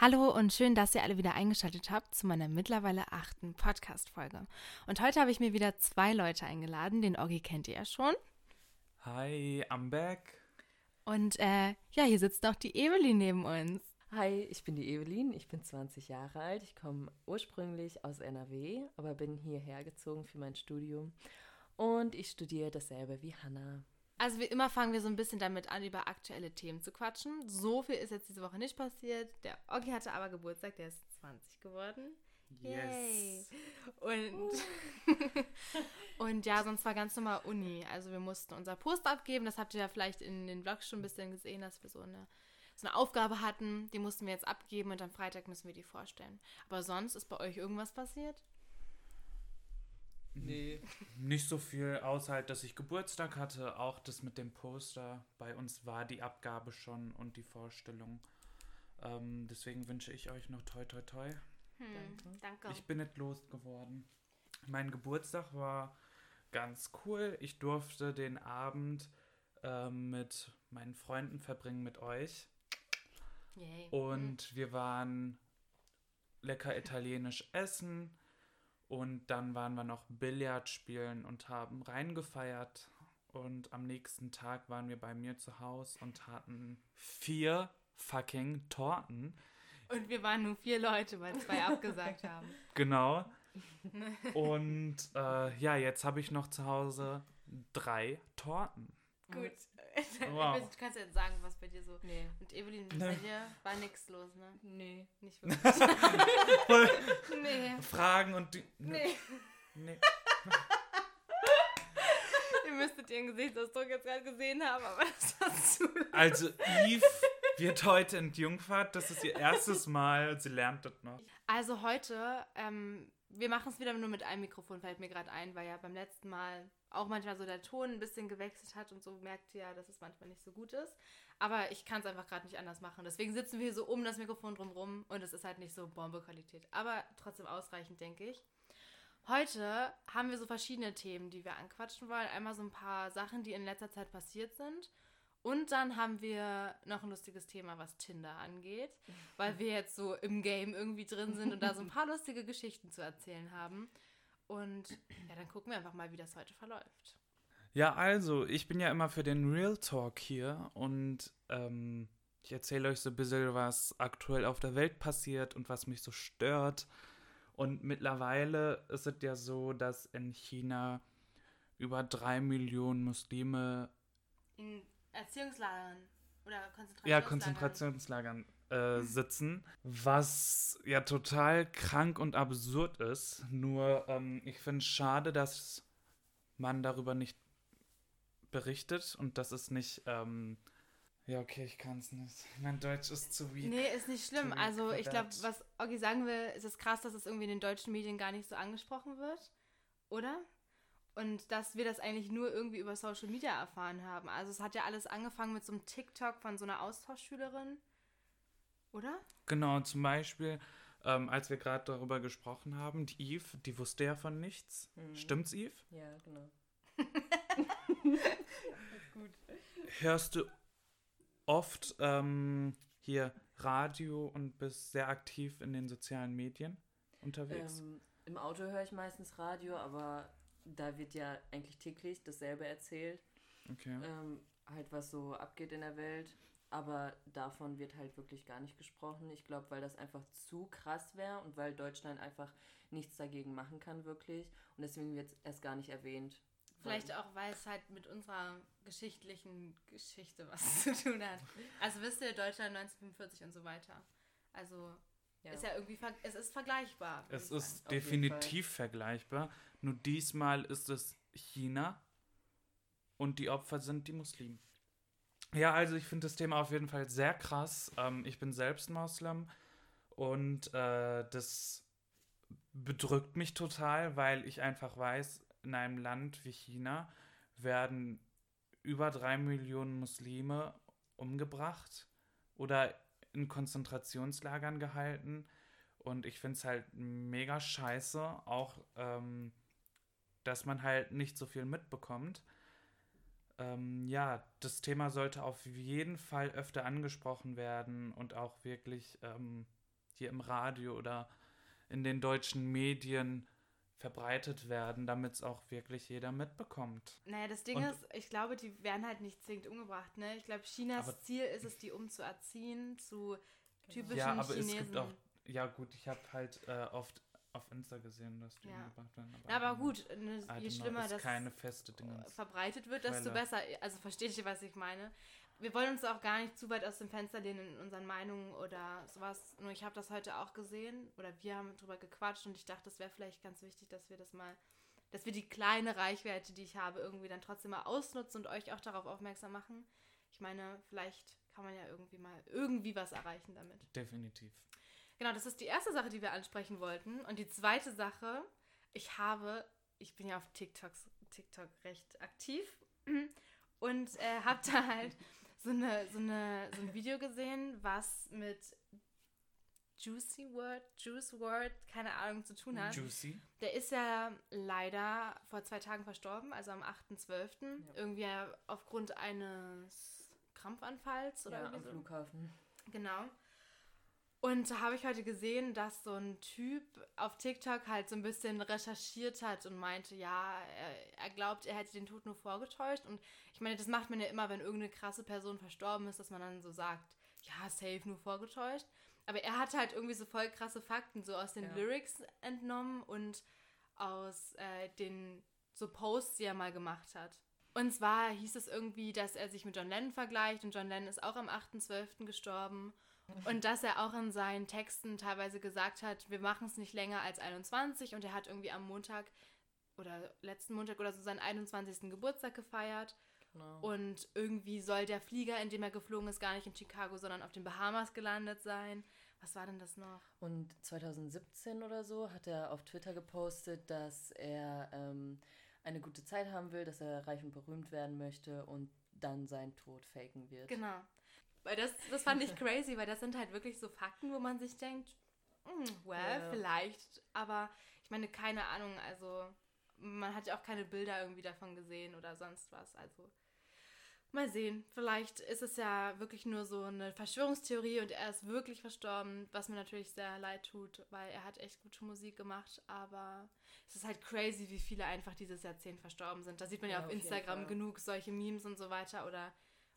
Hallo und schön, dass ihr alle wieder eingeschaltet habt zu meiner mittlerweile achten Podcast-Folge. Und heute habe ich mir wieder zwei Leute eingeladen. Den Oggi kennt ihr ja schon. Hi, I'm back. Und äh, ja, hier sitzt auch die Evelyn neben uns. Hi, ich bin die Evelyn, ich bin 20 Jahre alt. Ich komme ursprünglich aus NRW, aber bin hierher gezogen für mein Studium. Und ich studiere dasselbe wie Hannah. Also wie immer fangen wir so ein bisschen damit an, über aktuelle Themen zu quatschen. So viel ist jetzt diese Woche nicht passiert. Der Oggi hatte aber Geburtstag, der ist 20 geworden. Yes. Und, und ja, sonst war ganz normal Uni. Also wir mussten unser Post abgeben. Das habt ihr ja vielleicht in den Vlogs schon ein bisschen gesehen, dass wir so eine, so eine Aufgabe hatten. Die mussten wir jetzt abgeben und am Freitag müssen wir die vorstellen. Aber sonst ist bei euch irgendwas passiert? Nee. Nicht so viel, außer halt, dass ich Geburtstag hatte. Auch das mit dem Poster. Bei uns war die Abgabe schon und die Vorstellung. Ähm, deswegen wünsche ich euch noch toi toi toi. Hm, Danke. danke. Ich bin nicht losgeworden. Mein Geburtstag war ganz cool. Ich durfte den Abend ähm, mit meinen Freunden verbringen, mit euch. Yay. Und wir waren lecker italienisch essen. Und dann waren wir noch Billard spielen und haben reingefeiert. Und am nächsten Tag waren wir bei mir zu Hause und hatten vier fucking Torten. Und wir waren nur vier Leute, weil zwei abgesagt haben. Genau. Und äh, ja, jetzt habe ich noch zu Hause drei Torten. Gut. Wow. Du kannst jetzt sagen, was bei dir so. Nee. Und Evelyn, bei dir war nichts los, ne? Nee. Nicht wirklich. nee. Fragen und die. Nee. Nee. Ihr müsstet ihren Gesichtsausdruck jetzt gerade gesehen haben, aber das war zu. Also, Eve wird heute entjungfert. Das ist ihr erstes Mal. Sie lernt das noch. Also heute, ähm, wir machen es wieder nur mit einem Mikrofon, fällt mir gerade ein, weil ja beim letzten Mal auch manchmal so der Ton ein bisschen gewechselt hat und so merkt ihr ja, dass es manchmal nicht so gut ist. Aber ich kann es einfach gerade nicht anders machen. Deswegen sitzen wir hier so um das Mikrofon drumrum und es ist halt nicht so Bombe-Qualität. Aber trotzdem ausreichend, denke ich. Heute haben wir so verschiedene Themen, die wir anquatschen wollen. Einmal so ein paar Sachen, die in letzter Zeit passiert sind. Und dann haben wir noch ein lustiges Thema, was Tinder angeht, weil wir jetzt so im Game irgendwie drin sind und da so ein paar lustige Geschichten zu erzählen haben. Und ja, dann gucken wir einfach mal, wie das heute verläuft. Ja, also, ich bin ja immer für den Real Talk hier und ähm, ich erzähle euch so ein bisschen, was aktuell auf der Welt passiert und was mich so stört. Und mittlerweile ist es ja so, dass in China über drei Millionen Muslime, In Erziehungslagern oder Konzentrationslagern. ja, Konzentrationslagern äh, sitzen, was ja total krank und absurd ist. Nur ähm, ich finde es schade, dass man darüber nicht berichtet und das ist nicht. Ähm, ja, okay, ich kann es nicht. Mein Deutsch ist zu weak. Nee, ist nicht schlimm. Also ich glaube, was Oggi sagen will, ist es krass, dass es irgendwie in den deutschen Medien gar nicht so angesprochen wird, oder? Und dass wir das eigentlich nur irgendwie über Social Media erfahren haben. Also es hat ja alles angefangen mit so einem TikTok von so einer Austauschschülerin, oder? Genau, zum Beispiel, ähm, als wir gerade darüber gesprochen haben, die Eve, die wusste ja von nichts. Mhm. Stimmt's, Eve? Ja, genau. Gut. Hörst du oft ähm, hier Radio und bist sehr aktiv in den sozialen Medien unterwegs? Ähm, Im Auto höre ich meistens Radio, aber da wird ja eigentlich täglich dasselbe erzählt. Okay. Ähm, halt, was so abgeht in der Welt. Aber davon wird halt wirklich gar nicht gesprochen. Ich glaube, weil das einfach zu krass wäre und weil Deutschland einfach nichts dagegen machen kann, wirklich. Und deswegen wird es erst gar nicht erwähnt. Vielleicht auch, weil es halt mit unserer geschichtlichen Geschichte was zu tun hat. Also wisst ihr, Deutschland 1945 und so weiter. Also Ja. ist ja irgendwie, ver es ist vergleichbar. Es sagen. ist jeden definitiv vergleichbar. Nur diesmal ist es China und die Opfer sind die Muslimen. Ja, also ich finde das Thema auf jeden Fall sehr krass. Ähm, ich bin selbst Moslem und äh, das bedrückt mich total, weil ich einfach weiß, in einem Land wie China werden über drei Millionen Muslime umgebracht oder in Konzentrationslagern gehalten. Und ich finde es halt mega scheiße, auch ähm, dass man halt nicht so viel mitbekommt. Ähm, ja, das Thema sollte auf jeden Fall öfter angesprochen werden und auch wirklich ähm, hier im Radio oder in den deutschen Medien verbreitet werden, damit es auch wirklich jeder mitbekommt. Naja, das Ding Und- ist, ich glaube, die werden halt nicht zwingend umgebracht, ne? Ich glaube, Chinas Ziel ist es, die umzuerziehen zu typischen Ja, aber Chinesen. es gibt auch, ja gut, ich habe halt äh, oft auf Insta gesehen, dass die Ja. umgebracht werden. Ja, aber gut, ne, je schlimmer das keine feste Dingens. verbreitet wird, desto besser. Also versteht ihr, was ich meine? Wir wollen uns auch gar nicht zu weit aus dem Fenster lehnen in unseren Meinungen oder sowas. Nur ich habe das heute auch gesehen oder wir haben drüber gequatscht und ich dachte, es wäre vielleicht ganz wichtig, dass wir das mal, dass wir die kleine Reichweite, die ich habe, irgendwie dann trotzdem mal ausnutzen und euch auch darauf aufmerksam machen. Ich meine, vielleicht kann man ja irgendwie mal irgendwie was erreichen damit. Definitiv. Genau, das ist die erste Sache, die wir ansprechen wollten. Und die zweite Sache, ich habe, ich bin ja auf TikToks, TikTok recht aktiv und äh, habe da halt so, eine, so, eine, so ein Video gesehen, was mit Juicy Word, Juice Word, keine Ahnung, zu tun hat. Juicy. Der ist ja leider vor zwei Tagen verstorben, also am 8.12. Irgendwie aufgrund eines Krampfanfalls oder Ja, am so. Flughafen. Genau. Und da habe ich heute gesehen, dass so ein Typ auf TikTok halt so ein bisschen recherchiert hat und meinte, ja, er, er glaubt, er hätte den Tod nur vorgetäuscht. Und ich meine, das macht man ja immer, wenn irgendeine krasse Person verstorben ist, dass man dann so sagt, ja, safe nur vorgetäuscht. Aber er hat halt irgendwie so voll krasse Fakten so aus den Ja. Lyrics entnommen und aus äh, den so Posts, die er mal gemacht hat. Und zwar hieß es irgendwie, dass er sich mit John Lennon vergleicht und John Lennon ist auch am 8.12. gestorben. Und dass er auch in seinen Texten teilweise gesagt hat, wir machen es nicht länger als 21 und er hat irgendwie am Montag oder letzten Montag oder so seinen 21. Geburtstag gefeiert. Genau. Und irgendwie soll der Flieger, in dem er geflogen ist, gar nicht in Chicago, sondern auf den Bahamas gelandet sein. Was war denn das noch? Und 2017 oder so hat er auf Twitter gepostet, dass er ähm, eine gute Zeit haben will, dass er reich und berühmt werden möchte und dann seinen Tod faken wird. Genau. Weil das, das fand ich crazy, weil das sind halt wirklich so Fakten, wo man sich denkt, hm, well, Ja. vielleicht, aber ich meine, keine Ahnung, also man hat ja auch keine Bilder irgendwie davon gesehen oder sonst was, also mal sehen, vielleicht ist es ja wirklich nur so eine Verschwörungstheorie und er ist wirklich verstorben, was mir natürlich sehr leid tut, weil er hat echt gute Musik gemacht, aber es ist halt crazy, wie viele einfach dieses Jahrzehnt verstorben sind. Da sieht man ja, Ja, auf auf Instagram genug solche Memes und so weiter oder,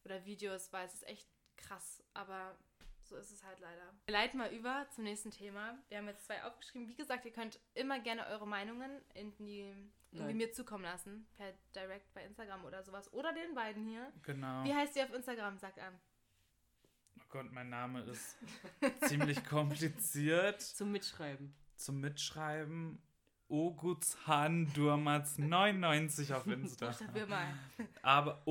oder Videos, weil es ist echt krass, aber so ist es halt leider. Wir leiten mal über zum nächsten Thema. Wir haben jetzt zwei aufgeschrieben. Wie gesagt, ihr könnt immer gerne eure Meinungen in die, irgendwie mir zukommen lassen, per Direct bei Instagram oder sowas. Oder den beiden hier. Genau. Wie heißt ihr auf Instagram? Sagt an. Oh Gott, mein Name ist ziemlich kompliziert Zum Mitschreiben. zum Mitschreiben. Oguzhan Durmaz 99 auf Insta. Buchstabier mal. Aber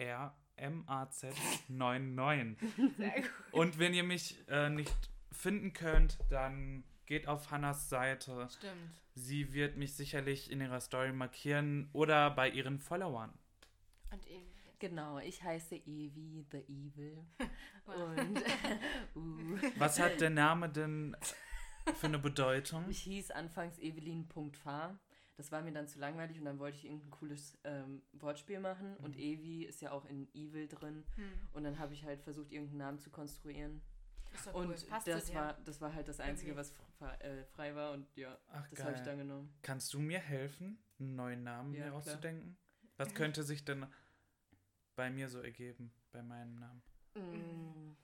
O-G-U-Z-H-A-N-D-U-R-M-A-Z 99. Sehr gut. Und wenn ihr mich äh, nicht finden könnt, dann geht auf Hannas Seite. Stimmt. Sie wird mich sicherlich in ihrer Story markieren oder bei ihren Followern. Und eben. Genau, ich heiße Evi the Evil. Und uh, Was hat der Name denn für eine Bedeutung? ich hieß anfangs Evelyn.fa. Das war mir dann zu langweilig und dann wollte ich irgendein cooles ähm, Wortspiel machen. Und Evi ist ja auch in Evil drin. Hm. Und dann habe ich halt versucht, irgendeinen Namen zu konstruieren. Ist doch cool. Und Passt das zu dir. war, das war halt das Einzige, was frei war. Und ja, Ach, das habe ich dann genommen. Kannst du mir helfen, einen neuen Namen Ja, mir klar. auszudenken? Was könnte sich denn bei mir so ergeben, bei meinem Namen? Mm.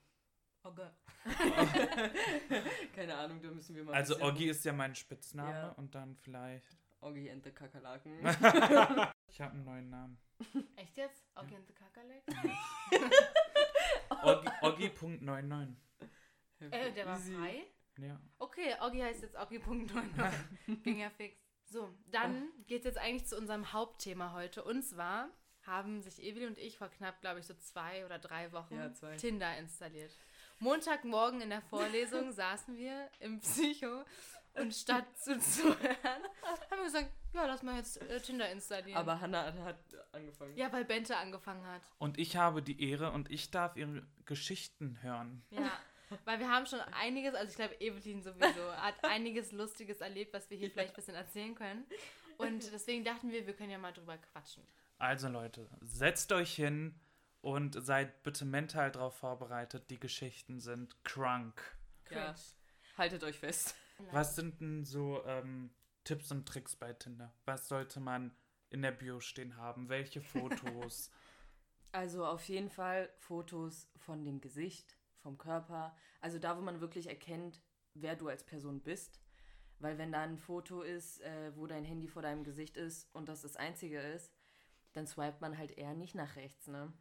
Okay. Keine Ahnung, da müssen wir mal. Also Oggi ist ja mein Spitzname Ja. und dann vielleicht. Oggi and the Kakerlaken. Ich habe einen neuen Namen. Echt jetzt? Okay, and the Kakerlak? Oggi- Oggi.99. Äh, der war frei? Ja. Okay, Oggi heißt jetzt Oggi.99. Ging ja fix. So, dann geht es jetzt eigentlich zu unserem Hauptthema heute. Und zwar haben sich Evelyn und ich vor knapp, glaube ich, so zwei oder drei Wochen Ja, zwei. Tinder installiert. Montagmorgen in der Vorlesung saßen wir im Psycho und statt zuzuhören, haben wir gesagt, ja, lass mal jetzt äh, Tinder installieren. Aber Hannah hat, hat angefangen. ja, weil Bente angefangen hat. Und ich habe die Ehre und ich darf ihre Geschichten hören. Ja, weil wir haben schon einiges, also ich glaube, Evelyn sowieso hat einiges Lustiges erlebt, was wir hier vielleicht ein bisschen erzählen können. Und deswegen dachten wir, wir können ja mal drüber quatschen. Also Leute, setzt euch hin Und seid bitte mental darauf vorbereitet, die Geschichten sind crunk. Ja. Haltet euch fest. Was sind denn so ähm, Tipps und Tricks bei Tinder? Was sollte man in der Bio stehen haben? Welche Fotos? Also auf jeden Fall Fotos von dem Gesicht, vom Körper. Also da, wo man wirklich erkennt, wer du als Person bist. Weil wenn da ein Foto ist, äh, wo dein Handy vor deinem Gesicht ist und das das einzige ist, dann swipet man halt eher nicht nach rechts, ne?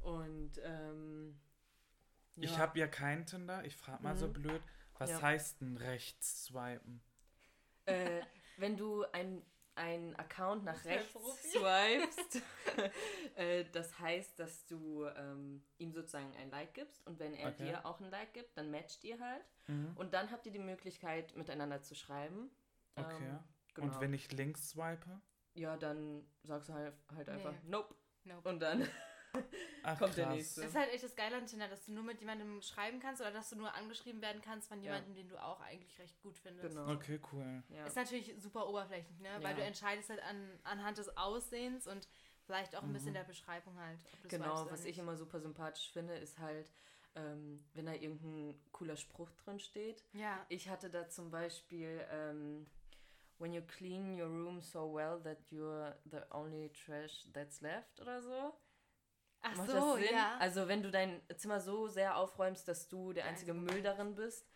Und ähm, Ich ja. habe ja kein Tinder. Ich frage mal so Mhm. blöd. Was Ja. heißt denn rechts swipen? äh, wenn du ein, ein Account nach rechts swipest, äh, das heißt, dass du ähm, ihm sozusagen ein Like gibst und wenn er Okay. dir auch ein Like gibt, dann matcht ihr halt Mhm. und dann habt ihr die Möglichkeit miteinander zu schreiben. Okay. Ähm, genau. Und wenn ich links swipe? ja, dann sagst du halt, halt einfach Nee. Nope Nope. und dann Ach, Kommt der krass. nächste. Das ist halt echt das Geile an Tinder, dass du nur mit jemandem schreiben kannst oder dass du nur angeschrieben werden kannst von Ja. jemandem, den du auch eigentlich recht gut findest. Genau. Okay, cool. ja. Ist natürlich super oberflächlich, ne? Weil Ja. du entscheidest halt an, anhand des Aussehens und vielleicht auch ein bisschen Mhm. der Beschreibung halt. Ob du Genau, was ich immer super sympathisch finde, ist halt, ähm, wenn da irgendein cooler Spruch drin steht. Ja. Ich hatte da zum Beispiel, ähm, when you clean your room so well that you're the only trash that's left oder so. Ach Macht so, das Sinn? ja. Also wenn du dein Zimmer so sehr aufräumst, dass du der einzige einzige Müll darin bist.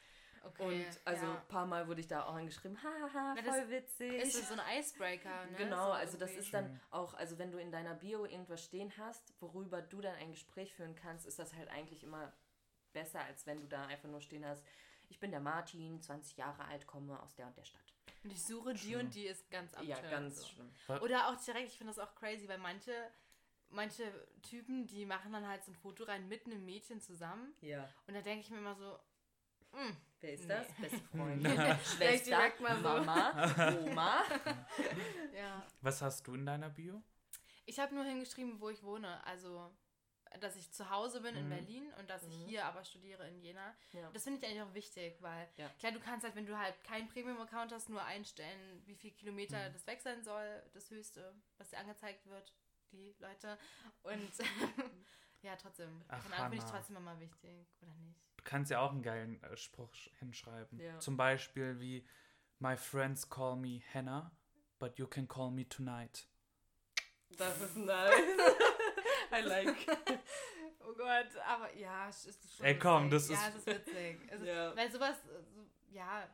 okay. Und also ein ja. paar Mal wurde ich da auch angeschrieben, haha, Na, das voll witzig. ist so ein Icebreaker, ne? Genau, so also das ist dann auch, also wenn du in deiner Bio irgendwas stehen hast, worüber du dann ein Gespräch führen kannst, ist das halt eigentlich immer besser, als wenn du da einfach nur stehen hast, ich bin der Martin, 20 Jahre alt, komme aus der und der Stadt. Und ich suche die Schlimm. und die ist ganz ja, abturned, ganz so. schlimm. Oder auch direkt, ich finde das auch crazy, weil manche, manche Typen, die machen dann halt so ein Foto rein mit einem Mädchen zusammen. Ja. Und da denke ich mir immer so, mm, Wer ist Nee. das? Beste Freundin, Schwester, direkt mal so. Mama, Oma. ja. Was hast du in deiner Bio? Ich habe nur hingeschrieben, wo ich wohne. Also, dass ich zu Hause bin in Mhm. Berlin und dass ich Mhm. hier aber studiere in Jena. Ja. Das finde ich eigentlich auch wichtig, weil Ja. klar, du kannst halt, wenn du halt keinen Premium-Account hast, nur einstellen, wie viel Kilometer Mhm. das weg sein soll, das höchste, was dir angezeigt wird, die Leute. Und ja, trotzdem. Ach, Keine Ahnung, finde ich trotzdem immer wichtig, oder nicht? Du kannst ja auch einen geilen äh, Spruch sch- hinschreiben. Ja. Zum Beispiel wie My friends call me Hannah, but you can call me tonight. Das ist nice. I like. Oh Gott, aber ja, es ist schon Ey, komm, witzig. das Ja, ist- es ist witzig. Es ist, Ja. Weil sowas, so, ja,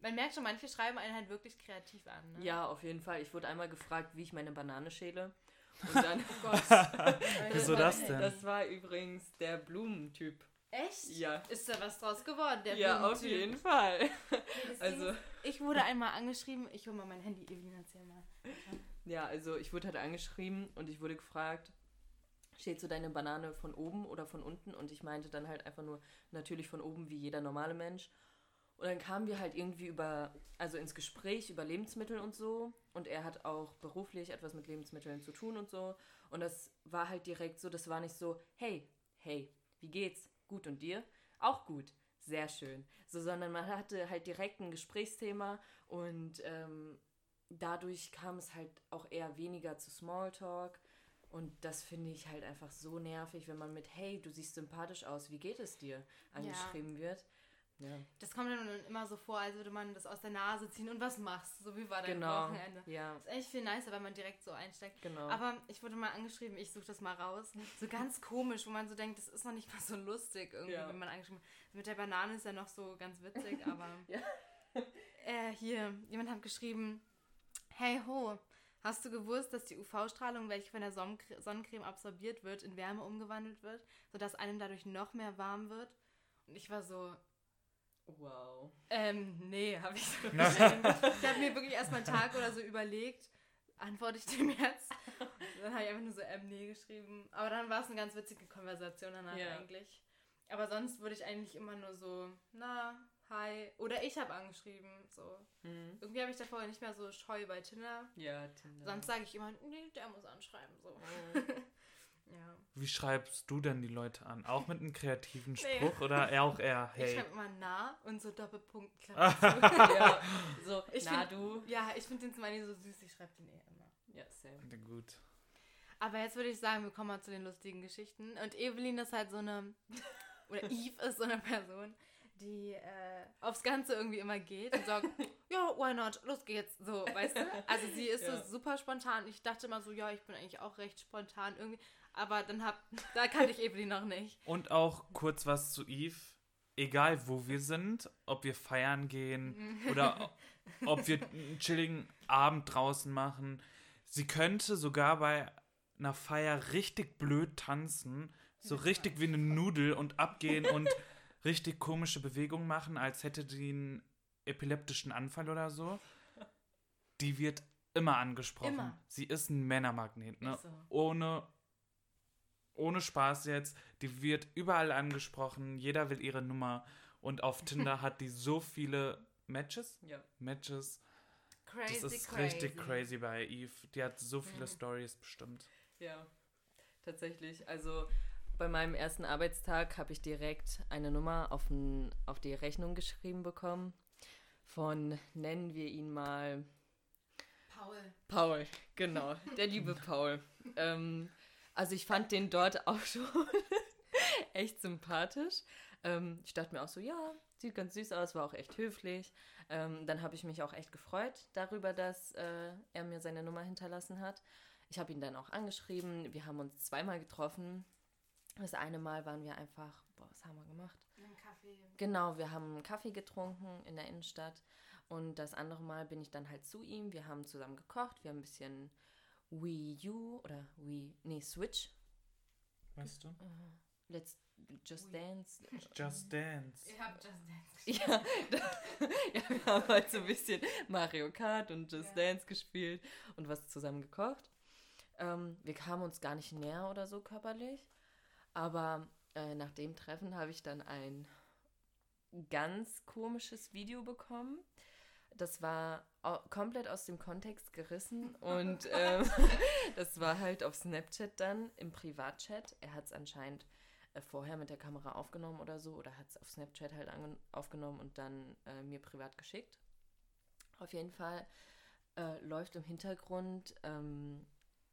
man merkt schon, manche schreiben einen halt wirklich kreativ an. Ne? Ja, auf jeden Fall. Ich wurde einmal gefragt, wie ich meine Banane schäle. Und dann, Oh Gott. Wieso das denn? das war übrigens der Blumentyp. Echt? Ja. Ist da was draus geworden, der ja, auf jeden Fall. Also, ist, ich wurde einmal angeschrieben, ich hole mal mein Handy, Evelyn, erzähl mal. ja, also ich wurde halt angeschrieben und ich wurde gefragt, steht so deine Banane von oben oder von unten? Und ich meinte dann halt einfach nur, natürlich von oben wie jeder normale Mensch. Und dann kamen wir halt irgendwie über, also ins Gespräch über Lebensmittel und so. Und er hat auch beruflich etwas mit Lebensmitteln zu tun und so. Und das war halt direkt so, das war nicht so, hey, hey, wie geht's? Gut und dir? Auch gut. Sehr schön. So, sondern man hatte halt direkt ein Gesprächsthema und ähm, dadurch kam es halt auch eher weniger zu Smalltalk. Und das finde ich halt einfach so nervig, wenn man mit, hey, du siehst sympathisch aus, wie geht es dir, angeschrieben wird. Ja, Das kommt dann immer so vor, als würde man das aus der Nase ziehen und was machst. So wie war dein genau. Wochenende. Ja, Das ist eigentlich viel nicer, wenn man direkt so einsteckt. genau. Aber ich wurde mal angeschrieben, ich suche das mal raus. So ganz komisch, wo man so denkt, das ist noch nicht mal so lustig irgendwie, Ja. wenn man angeschrieben wird. Mit der Banane ist ja noch so ganz witzig, aber. Ja. äh, hier, jemand hat geschrieben: Hey ho, hast du gewusst, dass die UV-Strahlung, welche von der Sonnencre- Sonnencreme absorbiert wird, in Wärme umgewandelt wird, sodass einem dadurch noch mehr warm wird? Und ich war so, wow. ähm, nee, habe ich so geschrieben. Ich habe mir wirklich erstmal einen Tag oder so überlegt, antworte ich dem jetzt. Dann habe ich einfach nur so, ähm, nee geschrieben. Aber dann war es eine ganz witzige Konversation danach Ja. eigentlich. Aber sonst würde ich eigentlich immer nur so, na, hi. Oder ich habe angeschrieben, so. Hm. Irgendwie habe ich da vorher nicht mehr so scheu bei Tinder. Ja, Tinder. Sonst sage ich immer, nee, der muss anschreiben, so. Oh. Ja. Wie schreibst du denn die Leute an? Auch mit einem kreativen Nee. Spruch oder eher auch eher, Ich hey? schreibe immer nah und so Doppelpunkt. Zu. ja, so, Ich na find- du. ja, ich finde den Smiley so süß, ich schreibe den eh immer. Ja, same. Gut. Aber jetzt würde ich sagen, wir kommen mal zu den lustigen Geschichten. Und Evelyn ist halt so eine, oder Eve ist so eine Person, die äh, aufs Ganze irgendwie immer geht und sagt, ja, why not, los geht's, so, weißt du? Also sie ist Ja. so super spontan. Ich dachte immer so, ja, ich bin eigentlich auch recht spontan irgendwie. Aber dann hab, da kannte ich Evelyn noch nicht. Und auch kurz was zu Eve. Egal wo wir sind, ob wir feiern gehen oder o- ob wir einen chilligen Abend draußen machen, sie könnte sogar bei einer Feier richtig blöd tanzen, so richtig wie eine Nudel und abgehen und richtig komische Bewegungen machen, als hätte die einen epileptischen Anfall oder so. Die wird immer angesprochen. Immer. Sie ist ein Männermagnet, ne? So. Ohne ohne Spaß jetzt, die wird überall angesprochen, jeder will ihre Nummer und auf Tinder hat die so viele Matches, Ja. Matches. Crazy, Das ist crazy. richtig crazy bei Eve. Die hat so viele Mhm. Stories bestimmt. Ja, tatsächlich. Also bei meinem ersten Arbeitstag habe ich direkt eine Nummer auf, n, auf die Rechnung geschrieben bekommen. Von, nennen wir ihn mal Paul. Paul. Genau, der liebe Paul. Ähm, also ich fand den dort auch schon echt sympathisch. Ähm, ich dachte mir auch so, ja, sieht ganz süß aus, war auch echt höflich. Ähm, dann habe ich mich auch echt gefreut darüber, dass äh, er mir seine Nummer hinterlassen hat. Ich habe ihn dann auch angeschrieben. Wir haben uns zweimal getroffen. Das eine Mal waren wir einfach, boah, was haben wir gemacht? Einen Kaffee. Genau, wir haben einen Kaffee getrunken in der Innenstadt und das andere Mal bin ich dann halt zu ihm. Wir haben zusammen gekocht, wir haben ein bisschen Wii U oder Wii, nee, Switch. Weißt du? Let's Just. Dance. Just Dance. Ihr habt Just Dance. Ja, da, ja, wir haben halt so ein bisschen Mario Kart und Just Ja. Dance gespielt und was zusammen gekocht. Ähm, wir kamen uns gar nicht näher oder so körperlich. Aber äh, nach dem Treffen habe ich dann ein ganz komisches Video bekommen. Das war komplett aus dem Kontext gerissen und ähm, das war halt auf Snapchat dann im Privatchat. Er hat es anscheinend äh, vorher mit der Kamera aufgenommen oder so oder hat es auf Snapchat halt aufgenommen und dann äh, mir privat geschickt. Auf jeden Fall äh, läuft im Hintergrund ähm,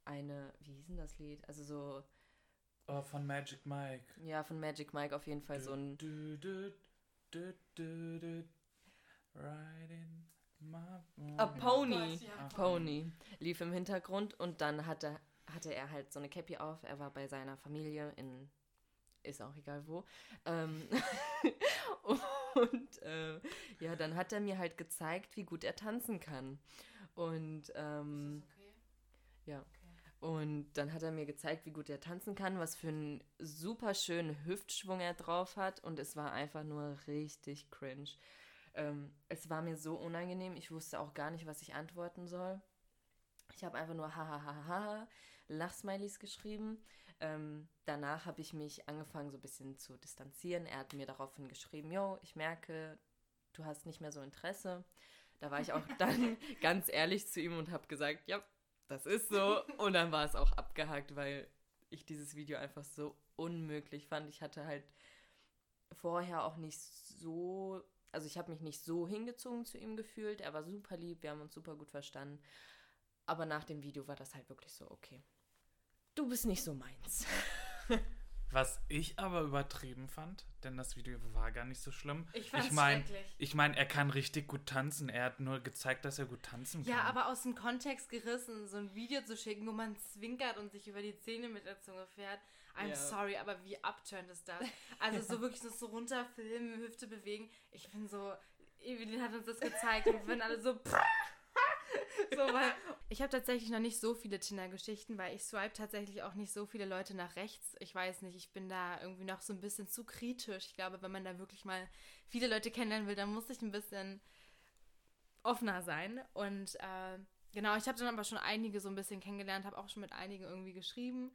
eine, wie hieß denn das Lied? Also so, Oh, von Magic Mike. ja, von Magic Mike auf jeden Fall so ein Du, du, du, du, du, riding my A Pony. Gott, ja. Pony lief im Hintergrund und dann hatte, hatte er halt so eine Cappy auf. Er war bei seiner Familie in, ist auch egal wo. Ähm, und äh, ja, dann hat er mir halt gezeigt, wie gut er tanzen kann. Und ähm, Okay. ja. Okay. Und dann hat er mir gezeigt, wie gut er tanzen kann, was für einen super schönen Hüftschwung er drauf hat. Und es war einfach nur richtig cringe. Ähm, es war mir so unangenehm. Ich wusste auch gar nicht, was ich antworten soll. Ich habe einfach nur hahaha Lachsmilies geschrieben. Ähm, danach habe ich mich angefangen, so ein bisschen zu distanzieren. Er hat mir daraufhin geschrieben, yo, ich merke, du hast nicht mehr so Interesse. Da war ich auch dann ganz ehrlich zu ihm und habe gesagt, ja, das ist so. Und dann war es auch abgehakt, weil ich dieses Video einfach so unmöglich fand. Ich hatte halt vorher auch nicht so, also ich habe mich nicht so hingezogen zu ihm gefühlt. Er war super lieb, wir haben uns super gut verstanden. Aber nach dem Video war das halt wirklich so, okay. Du bist nicht so meins. Was ich aber übertrieben fand, denn das Video war gar nicht so schlimm. Ich fand's mein, schrecklich. ich meine, er kann richtig gut tanzen. Er hat nur gezeigt, dass er gut tanzen kann. Ja, aber aus dem Kontext gerissen, so ein Video zu schicken, wo man zwinkert und sich über die Zähne mit der Zunge fährt. I'm Ja. sorry, aber wie abturnt ist das? Also so wirklich so, so runterfilmen, Hüfte bewegen. Ich bin so, Evelyn hat uns das gezeigt und wir sind alle so, so weil ich habe tatsächlich noch nicht so viele Tinder-Geschichten, weil ich swipe tatsächlich auch nicht so viele Leute nach rechts. Ich weiß nicht, ich bin da irgendwie noch so ein bisschen zu kritisch. Ich glaube, wenn man da wirklich mal viele Leute kennenlernen will, dann muss ich ein bisschen offener sein. Und äh, genau, ich habe dann aber schon einige so ein bisschen kennengelernt, habe auch schon mit einigen irgendwie geschrieben.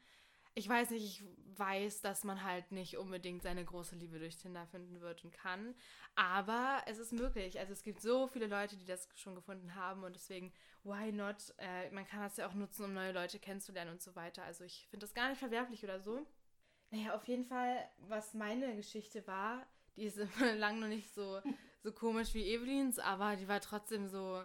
Ich weiß nicht, ich weiß, dass man halt nicht unbedingt seine große Liebe durch Tinder finden wird und kann. Aber es ist möglich. Also es gibt so viele Leute, die das schon gefunden haben und deswegen, why not? Äh, man kann das ja auch nutzen, um neue Leute kennenzulernen und so weiter. Also ich finde das gar nicht verwerflich oder so. Naja, auf jeden Fall, was meine Geschichte war, die ist immer lang noch nicht so, so komisch wie Evelyns, aber die war trotzdem so,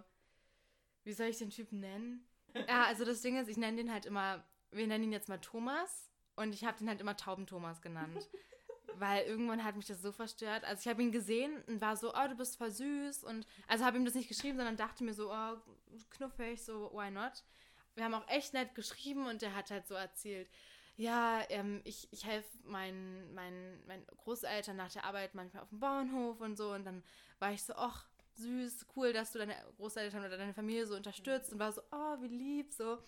wie soll ich den Typen nennen? Ja, also das Ding ist, ich nenne den halt immer wir nennen ihn jetzt mal Thomas. Und ich habe den halt immer Tauben-Thomas genannt. weil irgendwann hat mich das so verstört. Also ich habe ihn gesehen und war so, oh, du bist voll süß. Und also habe ihm das nicht geschrieben, sondern dachte mir so, oh, knuffig, so, why not? Wir haben auch echt nett geschrieben und der hat halt so erzählt, ja, ähm, ich, ich helfe meinen, meinen, meinen Großeltern nach der Arbeit manchmal auf dem Bauernhof und so. Und dann war ich so, ach, süß, cool, dass du deine Großeltern oder deine Familie so unterstützt. Und war so, oh, wie lieb, so.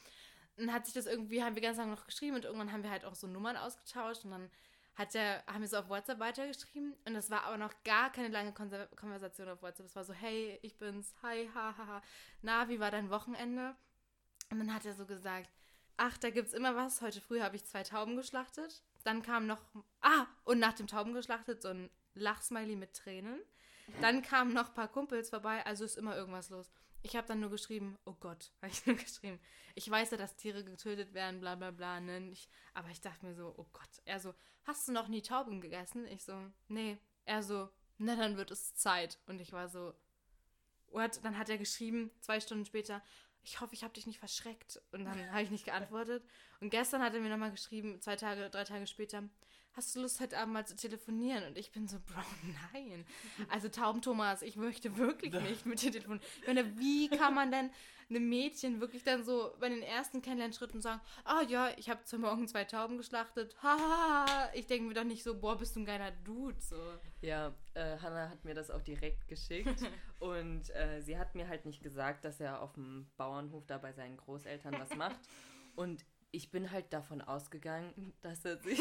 Dann hat sich das irgendwie, haben wir ganz lange noch geschrieben und irgendwann haben wir halt auch so Nummern ausgetauscht und dann hat der, haben wir so auf WhatsApp weitergeschrieben und es war aber noch gar keine lange Konversation auf WhatsApp. Es war so, hey, ich bin's, hi, ha, ha, ha. Na, wie war dein Wochenende? Und dann hat er so gesagt, ach, da gibt's immer was. Heute früh habe ich zwei Tauben geschlachtet. Dann kam noch, ah, und nach dem Tauben geschlachtet so ein Lachsmiley mit Tränen. Dann kamen noch ein paar Kumpels vorbei, also ist immer irgendwas los. Ich habe dann nur geschrieben, oh Gott, habe ich nur geschrieben. Ich weiß ja, dass Tiere getötet werden, bla bla bla. Ne? Ich, aber ich dachte mir so, oh Gott. Er so, hast du noch nie Tauben gegessen? Ich so, nee. Er so, na dann wird es Zeit. Und ich war so, what? Dann hat er geschrieben, zwei Stunden später, ich hoffe, ich habe dich nicht verschreckt. Und dann habe ich nicht geantwortet. Und gestern hat er mir nochmal geschrieben, zwei Tage, drei Tage später, hast du Lust, heute Abend mal zu telefonieren? Und ich bin so, Bro, nein. Also Tauben Thomas, ich möchte wirklich nicht mit dir telefonieren. Ich meine, wie kann man denn einem Mädchen wirklich dann so bei den ersten Kennenlernschritten sagen, ah oh, ja, ich habe zum Morgen zwei Tauben geschlachtet. Haha, ich denke mir doch nicht so, boah, bist du ein geiler Dude. So. Ja, äh, Hannah hat mir das auch direkt geschickt und äh, sie hat mir halt nicht gesagt, dass er auf dem Bauernhof da bei seinen Großeltern was macht. Und ich bin halt davon ausgegangen, dass er sich,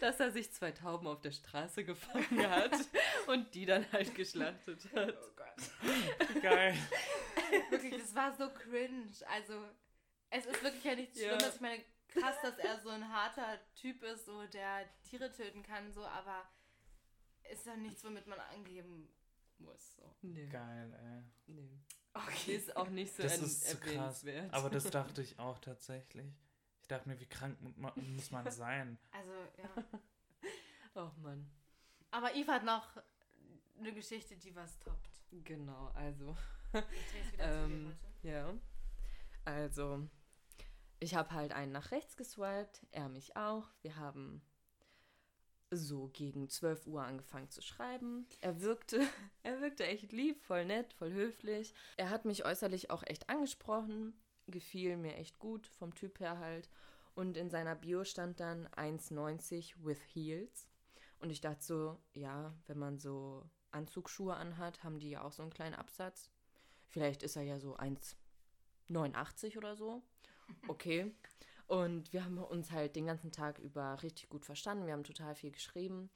dass er sich zwei Tauben auf der Straße gefangen hat und die dann halt geschlachtet hat. Oh Gott. Geil. wirklich, das war so cringe. Also, es ist wirklich ja nichts ja. Schlimmes. Ich meine, krass, dass er so ein harter Typ ist, so der Tiere töten kann, so, aber ist ja nichts, womit man angeben muss. So. Nee. Geil, ey. Nee. Okay. Ist auch nicht so das ist zu krass. Aber das dachte ich auch tatsächlich dachte mir, wie krank muss man sein? Also, ja. oh Mann. Aber Eve hat noch eine Geschichte, die was toppt. Genau, also. ähm, ja. Also, ich habe halt einen nach rechts geswiped, er mich auch. Wir haben so gegen 12 Uhr angefangen zu schreiben. Er wirkte, er wirkte echt lieb, voll nett, voll höflich. Er hat mich äußerlich auch echt angesprochen gefiel mir echt gut, vom Typ her halt. Und in seiner Bio stand dann 1,90 with Heels. Und ich dachte so, ja, wenn man so Anzugsschuhe anhat, haben die ja auch so einen kleinen Absatz. Vielleicht ist er ja so 1,89 oder so. Okay. Und wir haben uns halt den ganzen Tag über richtig gut verstanden. Wir haben total viel geschrieben.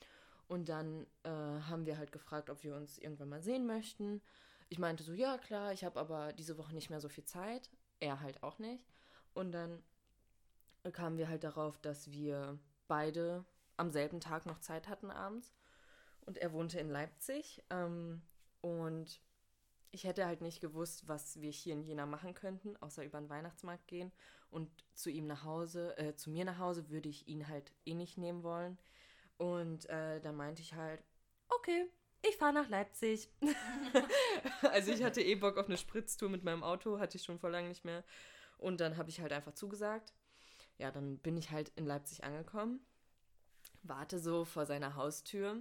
Und dann äh, haben wir halt gefragt, ob wir uns irgendwann mal sehen möchten. Ich meinte so, ja klar, ich habe aber diese Woche nicht mehr so viel Zeit er halt auch nicht. Und dann kamen wir halt darauf, dass wir beide am selben Tag noch Zeit hatten abends. Und er wohnte in Leipzig. Ähm, und ich hätte halt nicht gewusst, was wir hier in Jena machen könnten, außer über den Weihnachtsmarkt gehen. Und zu ihm nach Hause, äh, zu mir nach Hause würde ich ihn halt eh nicht nehmen wollen. Und äh, da meinte ich halt, okay, ich fahre nach Leipzig. also ich hatte eh Bock auf eine Spritztour mit meinem Auto, hatte ich schon vor langem nicht mehr. Und dann habe ich halt einfach zugesagt. Ja, dann bin ich halt in Leipzig angekommen, warte so vor seiner Haustür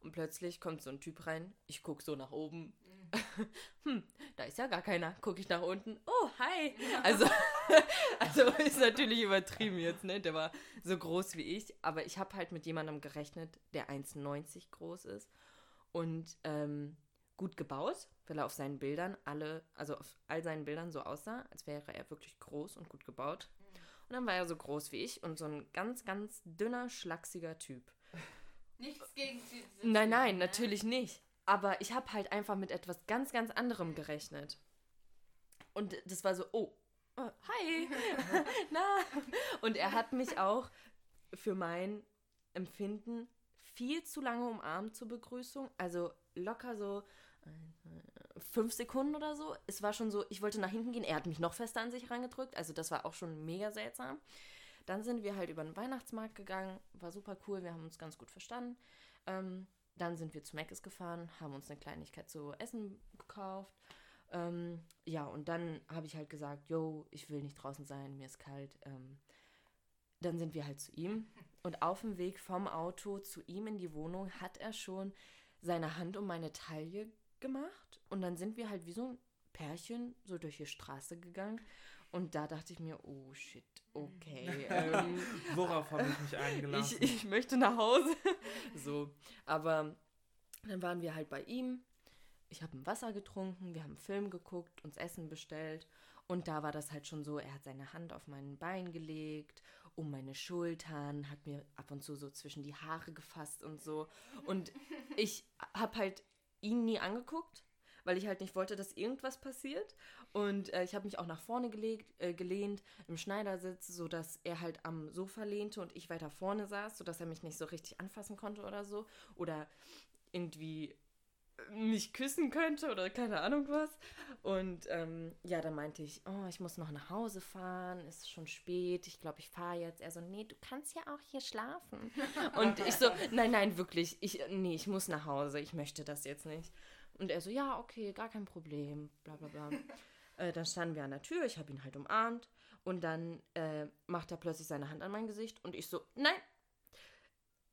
und plötzlich kommt so ein Typ rein. Ich gucke so nach oben. hm, da ist ja gar keiner. Gucke ich nach unten. Oh, hi. Also, also ist natürlich übertrieben jetzt, ne? Der war so groß wie ich. Aber ich habe halt mit jemandem gerechnet, der 1,90 groß ist und ähm, gut gebaut, weil er auf seinen Bildern alle, also auf all seinen Bildern so aussah, als wäre er wirklich groß und gut gebaut. Und dann war er so groß wie ich und so ein ganz, ganz dünner, schlachsiger Typ. Nichts gegen sie. Nein, nein, ne? natürlich nicht. Aber ich habe halt einfach mit etwas ganz, ganz anderem gerechnet. Und das war so, oh, oh hi, na. Und er hat mich auch für mein Empfinden viel zu lange umarmt zur Begrüßung. Also locker so fünf Sekunden oder so. Es war schon so, ich wollte nach hinten gehen. Er hat mich noch fester an sich reingedrückt. Also das war auch schon mega seltsam. Dann sind wir halt über den Weihnachtsmarkt gegangen. War super cool. Wir haben uns ganz gut verstanden. Ähm, dann sind wir zu Meckes gefahren, haben uns eine Kleinigkeit zu essen gekauft. Ähm, ja, und dann habe ich halt gesagt, yo, ich will nicht draußen sein, mir ist kalt. Ähm, dann sind wir halt zu ihm und auf dem Weg vom Auto zu ihm in die Wohnung hat er schon seine Hand um meine Taille gemacht und dann sind wir halt wie so ein Pärchen so durch die Straße gegangen und da dachte ich mir, oh shit, okay. Ähm, Worauf habe ich mich eingelassen? ich, ich möchte nach Hause. so, aber dann waren wir halt bei ihm. Ich habe ein Wasser getrunken, wir haben einen Film geguckt, uns Essen bestellt und da war das halt schon so, er hat seine Hand auf mein Bein gelegt, um meine Schultern, hat mir ab und zu so zwischen die Haare gefasst und so. Und ich habe halt ihn nie angeguckt, weil ich halt nicht wollte, dass irgendwas passiert. Und äh, ich habe mich auch nach vorne gelegt, äh, gelehnt im Schneidersitz, sodass er halt am Sofa lehnte und ich weiter vorne saß, sodass er mich nicht so richtig anfassen konnte oder so. Oder irgendwie mich küssen könnte oder keine Ahnung was. Und ähm, ja, dann meinte ich, oh, ich muss noch nach Hause fahren, ist schon spät, ich glaube, ich fahre jetzt. Er so, nee, du kannst ja auch hier schlafen. Und ich so, nein, nein, wirklich, ich, nee, ich muss nach Hause, ich möchte das jetzt nicht. Und er so, ja, okay, gar kein Problem, bla bla bla. äh, dann standen wir an der Tür, ich habe ihn halt umarmt und dann äh, macht er plötzlich seine Hand an mein Gesicht und ich so, nein.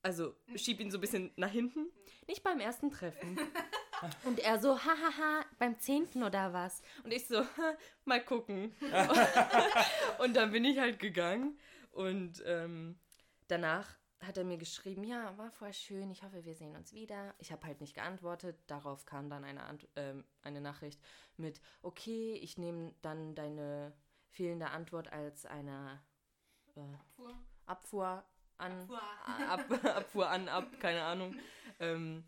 Also schieb ihn so ein bisschen nach hinten. Nicht beim ersten Treffen. Und er so, hahaha, beim zehnten oder was? Und ich so, mal gucken. und dann bin ich halt gegangen und ähm, danach hat er mir geschrieben, ja, war voll schön, ich hoffe, wir sehen uns wieder. Ich habe halt nicht geantwortet. Darauf kam dann eine, Ant ähm, eine Nachricht mit, okay, ich nehme dann deine fehlende Antwort als eine äh, Abfuhr. Abfuhr an, Abfuhr. ab, Abfuhr an, ab, keine Ahnung. Ähm,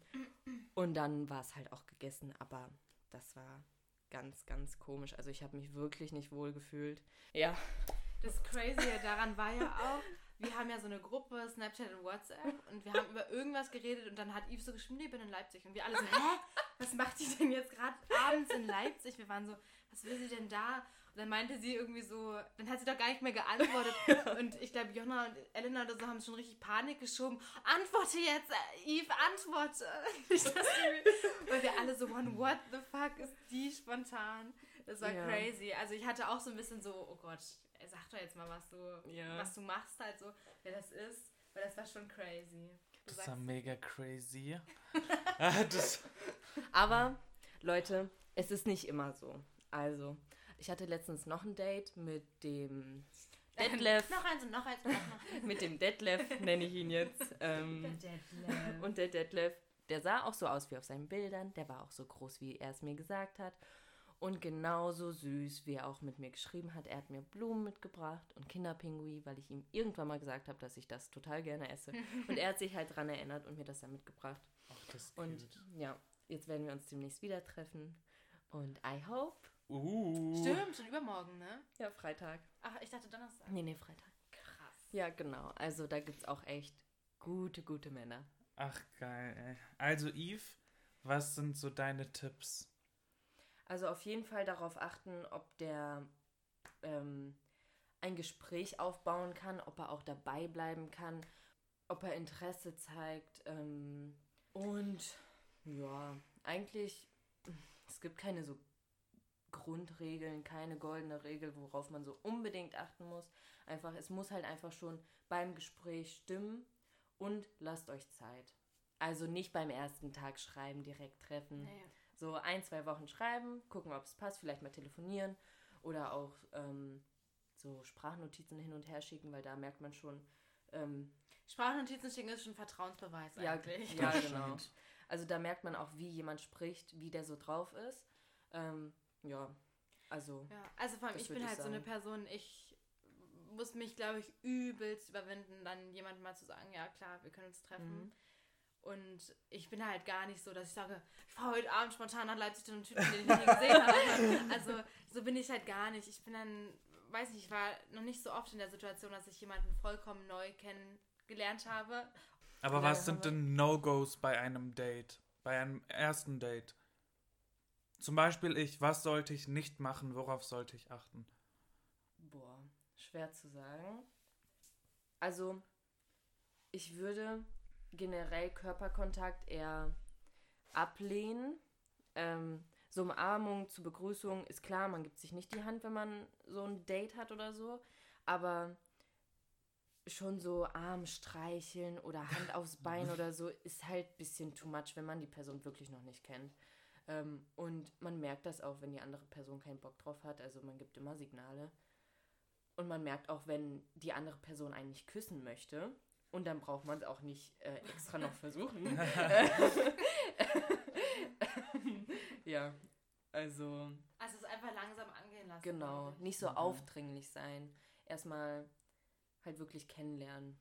und dann war es halt auch gegessen, aber das war ganz, ganz komisch. Also ich habe mich wirklich nicht wohl gefühlt. Ja. Das Crazy daran war ja auch, wir haben ja so eine Gruppe, Snapchat und WhatsApp, und wir haben über irgendwas geredet und dann hat Yves so geschrieben, nee, ich bin in Leipzig. Und wir alle so, hä? Was macht die denn jetzt gerade abends in Leipzig? Wir waren so, was will sie denn da? Dann meinte sie irgendwie so, dann hat sie doch gar nicht mehr geantwortet. Und ich glaube, Jonna und Elena oder so haben schon richtig Panik geschoben. Antworte jetzt, Yves, antworte. Weil wir alle so, one, what the fuck ist die spontan? Das war Ja. crazy. Also ich hatte auch so ein bisschen so, oh Gott, sag doch jetzt mal, was du, Ja. was du machst, halt so, wer das ist. Weil das war schon crazy. Du Das war mega crazy. Das, Aber, Leute, es ist nicht immer so. Also, ich hatte letztens noch ein Date mit dem Detlef. Noch eins und noch eins und noch eins. mit dem Detlef nenne ich ihn jetzt. Ähm, Detlef. und der Detlef, der sah auch so aus wie auf seinen Bildern. Der war auch so groß, wie er es mir gesagt hat. Und genauso süß, wie er auch mit mir geschrieben hat. Er hat mir Blumen mitgebracht und Kinderpingui, weil ich ihm irgendwann mal gesagt habe, dass ich das total gerne esse. Und er hat sich halt dran erinnert und mir das dann mitgebracht. ach, das ist Und cute. ja, jetzt werden wir uns demnächst wieder treffen. Und I hope. Uh. Stimmt, schon übermorgen, ne? Ja, Freitag. Ach, ich dachte Donnerstag. Nee, nee, Freitag. Krass. Ja, genau. Also da gibt es auch echt gute, gute Männer. Ach, geil, ey. Also, Yves, was sind so deine Tipps? Also auf jeden Fall darauf achten, ob der ähm, ein Gespräch aufbauen kann, ob er auch dabei bleiben kann, ob er Interesse zeigt. Ähm, und ja, eigentlich, es gibt keine so Grundregeln, keine goldene Regel, worauf man so unbedingt achten muss. Einfach, es muss halt einfach schon beim Gespräch stimmen und lasst euch Zeit. Also nicht beim ersten Tag schreiben, direkt treffen. Nee. So ein, zwei Wochen schreiben, gucken, ob es passt, vielleicht mal telefonieren oder auch ähm, so Sprachnotizen hin und her schicken, weil da merkt man schon, ähm, Sprachnotizen schicken ist schon Vertrauensbeweis Ja, eigentlich. ja, Das genau. Also da merkt man auch, wie jemand spricht, wie der so drauf ist. Ähm, ja, also Ja, also vor allem, ich bin ich halt so eine sagen. Person, ich muss mich, glaube ich, übelst überwinden, dann jemandem mal zu sagen, ja klar, wir können uns treffen. Mhm. Und ich bin halt gar nicht so, dass ich sage, ich fahre heute Abend spontan nach Leipzig zu einem Typen, den ich noch nie gesehen habe. Also so bin ich halt gar nicht. Ich bin dann, weiß nicht, ich war noch nicht so oft in der Situation, dass ich jemanden vollkommen neu kennengelernt habe. Aber was sind denn No-Gos bei einem Date? Bei einem ersten Date? Zum Beispiel ich, was sollte ich nicht machen, worauf sollte ich achten? Boah, schwer zu sagen. Also, ich würde generell Körperkontakt eher ablehnen. Ähm, so Umarmung zur Begrüßung ist klar, man gibt sich nicht die Hand, wenn man so ein Date hat oder so. Aber schon so Arm streicheln oder Hand aufs Bein oder so ist halt ein bisschen too much, wenn man die Person wirklich noch nicht kennt. Ähm, und man merkt das auch, wenn die andere Person keinen Bock drauf hat. Also man gibt immer Signale. Und man merkt auch, wenn die andere Person einen nicht küssen möchte. Und dann braucht man es auch nicht äh, extra noch versuchen. ja, also Also es einfach langsam angehen lassen. genau, nicht so Mhm. aufdringlich sein. Erstmal halt wirklich kennenlernen.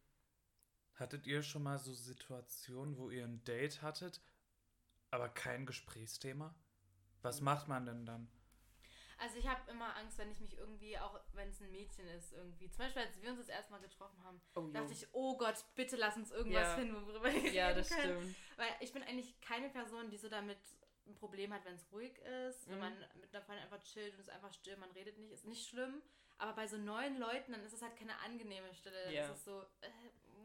Hattet ihr schon mal so Situationen, wo ihr ein Date hattet, aber kein Gesprächsthema? Was macht man denn dann? Also ich habe immer Angst, wenn ich mich irgendwie, auch wenn es ein Mädchen ist, irgendwie. Zum Beispiel, als wir uns das erste Mal getroffen haben, Oh, dachte ich, oh Gott, bitte lass uns irgendwas Ja. finden, worüber wir ja, reden das können. stimmt. Weil ich bin eigentlich keine Person, die so damit ein Problem hat, wenn es ruhig ist, wenn Mhm. man mit einer Freundin einfach chillt und es ist einfach still, man redet nicht, ist nicht schlimm. Aber bei so neuen Leuten, dann ist es halt keine angenehme Stille. Dann Ja. ist es so, äh,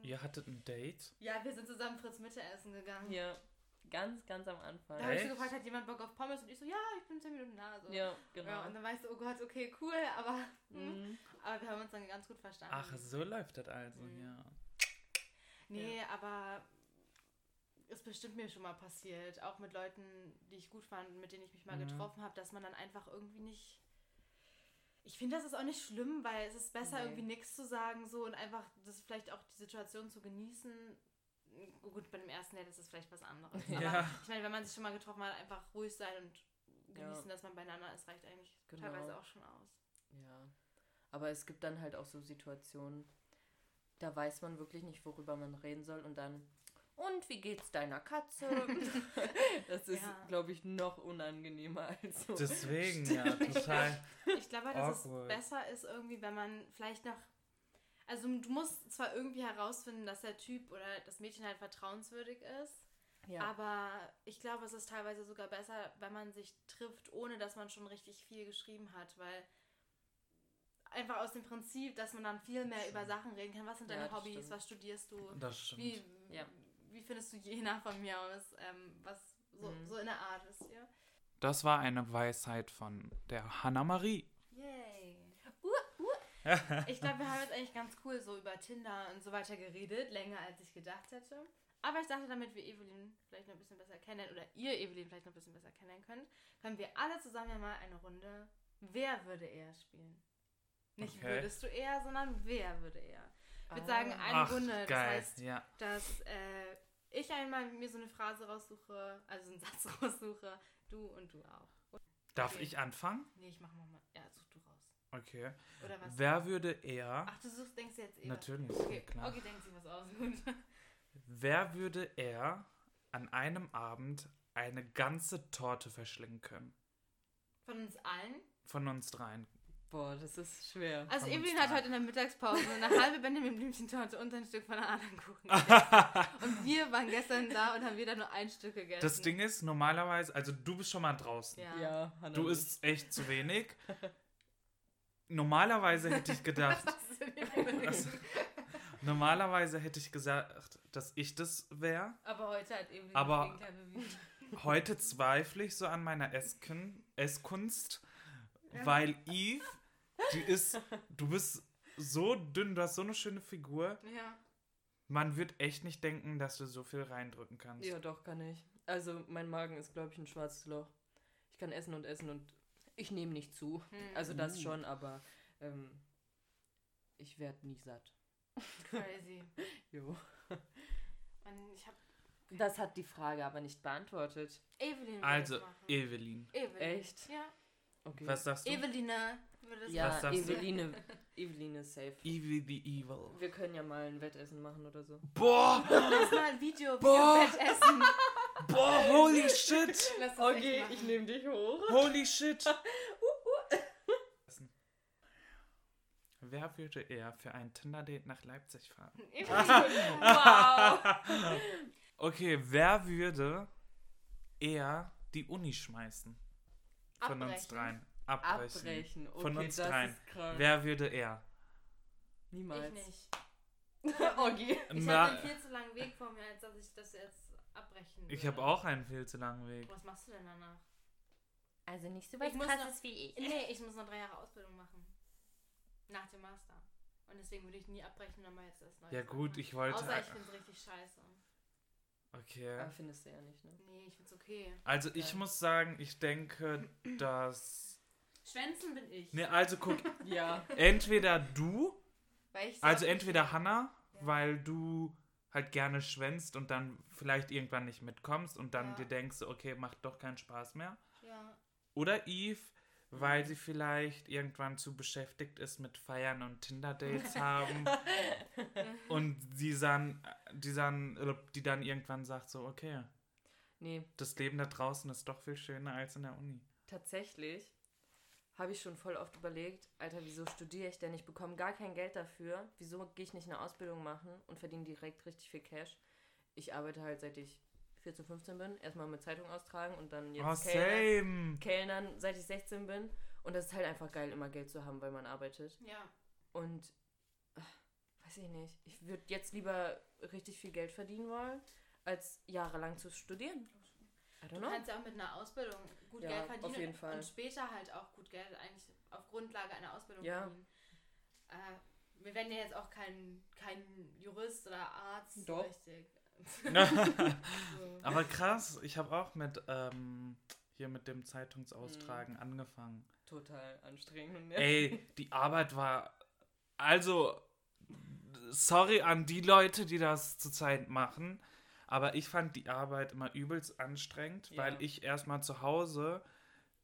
Ihr hattet ein Date? ja, wir sind zusammen Fritz Mitte essen gegangen. Ja, ganz, ganz am Anfang. Da habe ich so gefragt, hat jemand Bock auf Pommes? Und ich so, ja, ich bin 10 Minuten da. So. Ja, genau. Ja, und dann weißt du, oh Gott, okay, cool, aber, hm. Mhm. aber wir haben uns dann ganz gut verstanden. Ach, so läuft das also, Mhm. ja. Nee, aber ist bestimmt mir schon mal passiert. Auch mit Leuten, die ich gut fand, mit denen ich mich mal Mhm. getroffen habe, dass man dann einfach irgendwie nicht. Ich finde, das ist auch nicht schlimm, weil es ist besser, Nee. irgendwie nichts zu sagen so und einfach das vielleicht auch die Situation zu genießen. Gut, bei dem ersten Date ist es vielleicht was anderes. Aber Ja. ich meine, wenn man sich schon mal getroffen hat, einfach ruhig sein und Ja. genießen, dass man beieinander ist, reicht eigentlich Genau. teilweise auch schon aus. Ja. Aber es gibt dann halt auch so Situationen, da weiß man wirklich nicht, worüber man reden soll und dann. Und wie geht's deiner Katze? das ist, Ja. glaube ich, noch unangenehmer als so. Deswegen, ja, total. Ich glaube, dass es Awkward. besser ist irgendwie, wenn man vielleicht noch. Also du musst zwar irgendwie herausfinden, dass der Typ oder das Mädchen halt vertrauenswürdig ist, Ja. aber ich glaube, es ist teilweise sogar besser, wenn man sich trifft, ohne dass man schon richtig viel geschrieben hat, weil einfach aus dem Prinzip, dass man dann viel mehr über Sachen reden kann. Was sind Ja, deine das Hobbys? stimmt. Was studierst du? Das stimmt. Wie, Ja. wie findest du Jena von mir aus? Ähm, was so, Mhm. so in der Art ist ihr? Das war eine Weisheit von der Hanna-Marie. Yay. Ich glaube, wir haben jetzt eigentlich ganz cool so über Tinder und so weiter geredet, länger als ich gedacht hätte. Aber ich dachte, damit wir Evelyn vielleicht noch ein bisschen besser kennenlernen oder ihr Evelyn vielleicht noch ein bisschen besser kennenlernen könnt, können wir alle zusammen mal eine Runde Wer würde eher spielen? Nicht Okay. würdest du eher, sondern wer würde eher? Ich würde Ah. sagen, eine Ach, Runde. Das geil, heißt, ja. dass äh, ich einmal mir so eine Phrase raussuche, also so einen Satz raussuche, du und du auch. Darf Okay. ich anfangen? Nee, ich mach mal. Ja, such. Okay. Oder was? Wer würde eher, Ach, du suchst, denkst jetzt eh. was. natürlich, Okay, klar. okay, denkt sich was aus. Gut. wer würde eher an einem Abend eine ganze Torte verschlingen können? Von uns allen. Von uns dreien. Boah, das ist schwer. Also Von Evelyn hat heute in der Mittagspause eine halbe Benjamin Blümchentorte und ein Stück von einer anderen Kuchen gegessen. Und wir waren gestern da und haben wieder nur ein Stück gegessen. Das Ding ist, normalerweise, also du bist schon mal draußen. Ja. Ja, Du isst echt zu wenig. Normalerweise hätte ich gedacht, Also, normalerweise hätte ich gesagt, dass ich das wäre. Aber heute hat Evelyn Aber-. Heute zweifle ich so an meiner Esskun Esskunst, Ja. weil Eve, die ist, du bist so dünn, du hast so eine schöne Figur. Ja. Man wird echt nicht denken, dass du so viel reindrücken kannst. Ja, doch, kann ich. Also, mein Magen ist, glaube ich, ein schwarzes Loch. Ich kann essen und essen und ich nehme nicht zu. Hm. Also, das Uh. schon, aber ähm, ich werde nie satt. Crazy. Jo. Und ich habe Das hat die Frage aber nicht beantwortet. Evelyn Also. Evelyn. Evelyn. Echt? Ja. Okay. Was sagst du? Eveline das ja, Was sagst du? Eveline, Eveline ist safe. Evie the Evil. Wir können ja mal ein Wettessen machen oder so. Boah! Lass mal ein Video, wie Boah. wir im Bett essen. Boah, holy shit! Echt machen. nehme dich hoch. Holy shit! Wer würde eher für ein Tinder-Date nach Leipzig fahren? Wow. Okay, wer würde eher die Uni schmeißen? Von uns Abbrechen. dreien. Abbrechen. Abbrechen. Okay, Von uns das dreien. ist krank. Wer würde eher? Ich Niemals. nicht. Ogi. Ich habe einen viel zu langen Weg vor mir, als dass ich das jetzt abbrechen würde. ich habe auch einen viel zu langen Weg. Was machst du denn danach? Also nicht so was Krasses wie ich. Nee, ich muss noch drei Jahre Ausbildung machen. Nach dem Master. Und deswegen würde ich nie abbrechen und dann mal jetzt das Neues Ja gut, ich wollte... Außer ich finde es richtig scheiße. okay. Aber findest du ja nicht, ne? Nee, ich finde es okay. Also ich Ja. muss sagen, ich denke, dass... Schwänzen bin ich. Ne, also guck, Ja. entweder du, Weil ich also entweder Hannah, Ja. weil du halt gerne schwänzt und dann vielleicht irgendwann nicht mitkommst und dann Ja. dir denkst, okay, macht doch keinen Spaß mehr. Ja. Oder Eve, weil sie vielleicht irgendwann zu beschäftigt ist mit Feiern und Tinder-Dates haben und die dann, die dann, die dann irgendwann sagt so, okay, Nee, das Leben da draußen ist doch viel schöner als in der Uni. tatsächlich habe ich schon voll oft überlegt, Alter, wieso studiere ich denn? Ich bekomme gar kein Geld dafür. Wieso gehe ich nicht eine Ausbildung machen und verdiene direkt richtig viel Cash? Ich arbeite halt seit ich 14, 15 bin. Erstmal mit Zeitung austragen und dann jetzt Oh, Kellner, same. Kellnern, seit ich 16 bin. Und das ist halt einfach geil, immer Geld zu haben, weil man arbeitet. Ja. Und ach, weiß ich nicht. Ich würde jetzt lieber richtig viel Geld verdienen wollen, als jahrelang zu studieren. I don't Du know. kannst ja auch mit einer Ausbildung gut Ja, Geld auf verdienen jeden Fall. und später halt auch gut Geld eigentlich auf Grundlage einer Ausbildung Ja. verdienen. Äh, wir werden ja jetzt auch kein, kein Jurist oder Arzt Doch. richtig. So. Aber krass, ich habe auch mit ähm, hier mit dem Zeitungsaustragen angefangen. Total anstrengend. Ey, die Arbeit war also sorry an die Leute, die das zurzeit machen, aber ich fand die Arbeit immer übelst anstrengend, Ja. weil ich erstmal zu Hause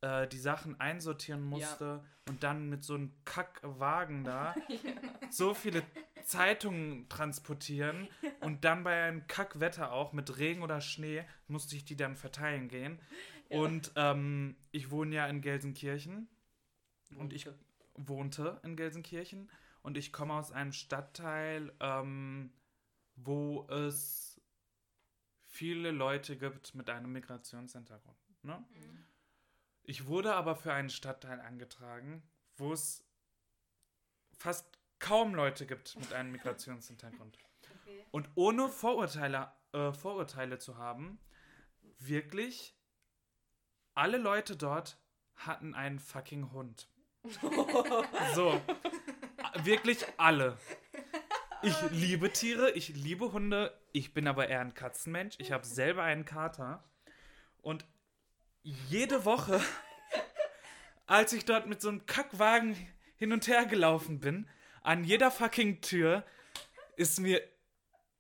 äh, die Sachen einsortieren musste und dann mit so einem Kackwagen da so viele Zeitungen transportieren und dann bei einem Kackwetter auch mit Regen oder Schnee musste ich die dann verteilen gehen. Ja. Und ähm, ich wohne ja in Gelsenkirchen und ich wohnte in Gelsenkirchen und ich komme aus einem Stadtteil, ähm, wo es viele Leute gibt mit einem Migrationshintergrund. Ne? Mhm. Ich wurde aber für einen Stadtteil angetragen, wo es fast kaum Leute gibt mit einem Migrationshintergrund. Okay. Und ohne Vorurteile, äh, Vorurteile zu haben, wirklich, alle Leute dort hatten einen fucking Hund. So. Wirklich alle. Ich liebe Tiere, ich liebe Hunde, ich bin aber eher ein Katzenmensch. Ich habe selber einen Kater. Und jede Woche, als ich dort mit so einem Kackwagen hin und her gelaufen bin, an jeder fucking Tür ist mir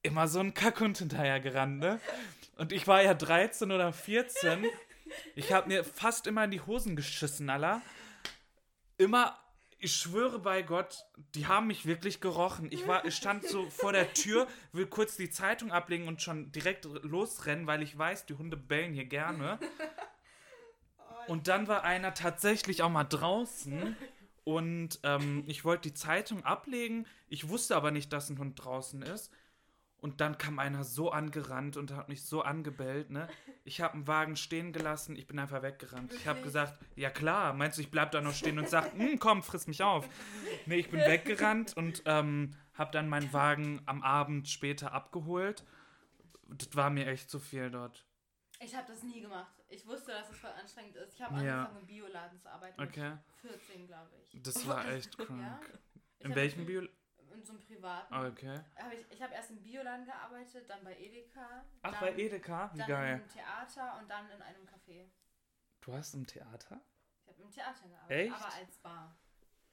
immer so ein Kackhund hinterher gerannt, ne? Und ich war ja 13 oder 14. Ich habe mir fast immer in die Hosen geschissen, Alter. Immer, ich schwöre bei Gott, die haben mich wirklich gerochen. Ich war, ich stand so vor der Tür, will kurz die Zeitung ablegen und schon direkt losrennen, weil ich weiß, die Hunde bellen hier gerne. Und dann war einer tatsächlich auch mal draußen und ähm, ich wollte die Zeitung ablegen. Ich wusste aber nicht, dass ein Hund draußen ist. Und dann kam einer so angerannt und hat mich so angebellt, ne? Ich habe einen Wagen stehen gelassen, ich bin einfach weggerannt. Ich habe gesagt, ja klar, meinst du, ich bleib da noch stehen und sag, "Hm, komm, friss mich auf. Nee, ich bin weggerannt und ähm, habe dann meinen Wagen am Abend später abgeholt. Das war mir echt zu viel dort. Ich habe das nie gemacht. Ich wusste, dass es voll anstrengend ist. Ich habe Ja. angefangen, im Bioladen zu arbeiten. Okay. Mit 14, glaube ich. Das war echt krank. Ja? In welchem Bio? So einem privaten. Okay. Hab ich ich habe erst im Bioladen gearbeitet, dann bei Edeka. Ach, dann, bei Edeka? Wie Dann geil. im Theater und dann in einem Café. Du hast im Theater? Ich habe im Theater gearbeitet, Echt? aber als Bar.